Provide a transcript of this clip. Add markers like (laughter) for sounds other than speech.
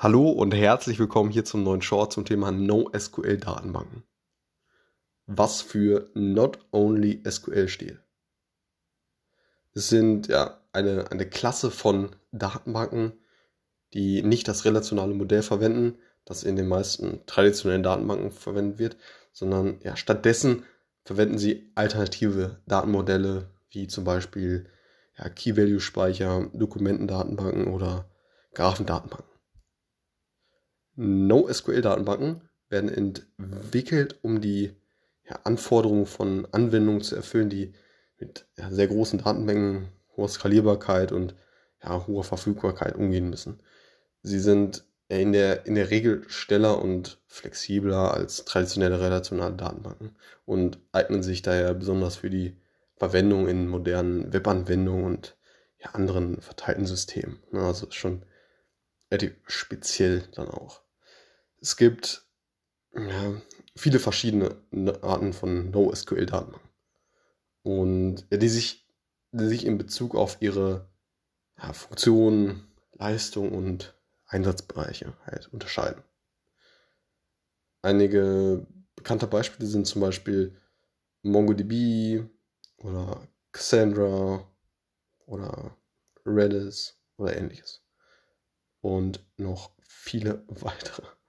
Hallo und herzlich willkommen hier zum neuen Short zum Thema NoSQL-Datenbanken. Was für Not Only SQL steht. Es sind ja eine, eine Klasse von Datenbanken, die nicht das relationale Modell verwenden, das in den meisten traditionellen Datenbanken verwendet wird, sondern ja, stattdessen verwenden sie alternative Datenmodelle, wie zum Beispiel ja, Key-Value-Speicher, Dokumentendatenbanken oder Graphendatenbanken. NoSQL-Datenbanken werden entwickelt, um die ja, Anforderungen von Anwendungen zu erfüllen, die mit ja, sehr großen Datenmengen, hoher Skalierbarkeit und ja, hoher Verfügbarkeit umgehen müssen. Sie sind in der, in der Regel schneller und flexibler als traditionelle relationale Datenbanken und eignen sich daher besonders für die Verwendung in modernen Webanwendungen und ja, anderen verteilten Systemen. Also schon relativ speziell dann auch. Es gibt ja, viele verschiedene Arten von NoSQL-Datenbanken. Und die, sich, die sich in Bezug auf ihre ja, Funktion, Leistung und Einsatzbereiche halt unterscheiden. Einige bekannte Beispiele sind zum Beispiel MongoDB oder Cassandra oder Redis oder ähnliches. Und noch viele (laughs) weitere.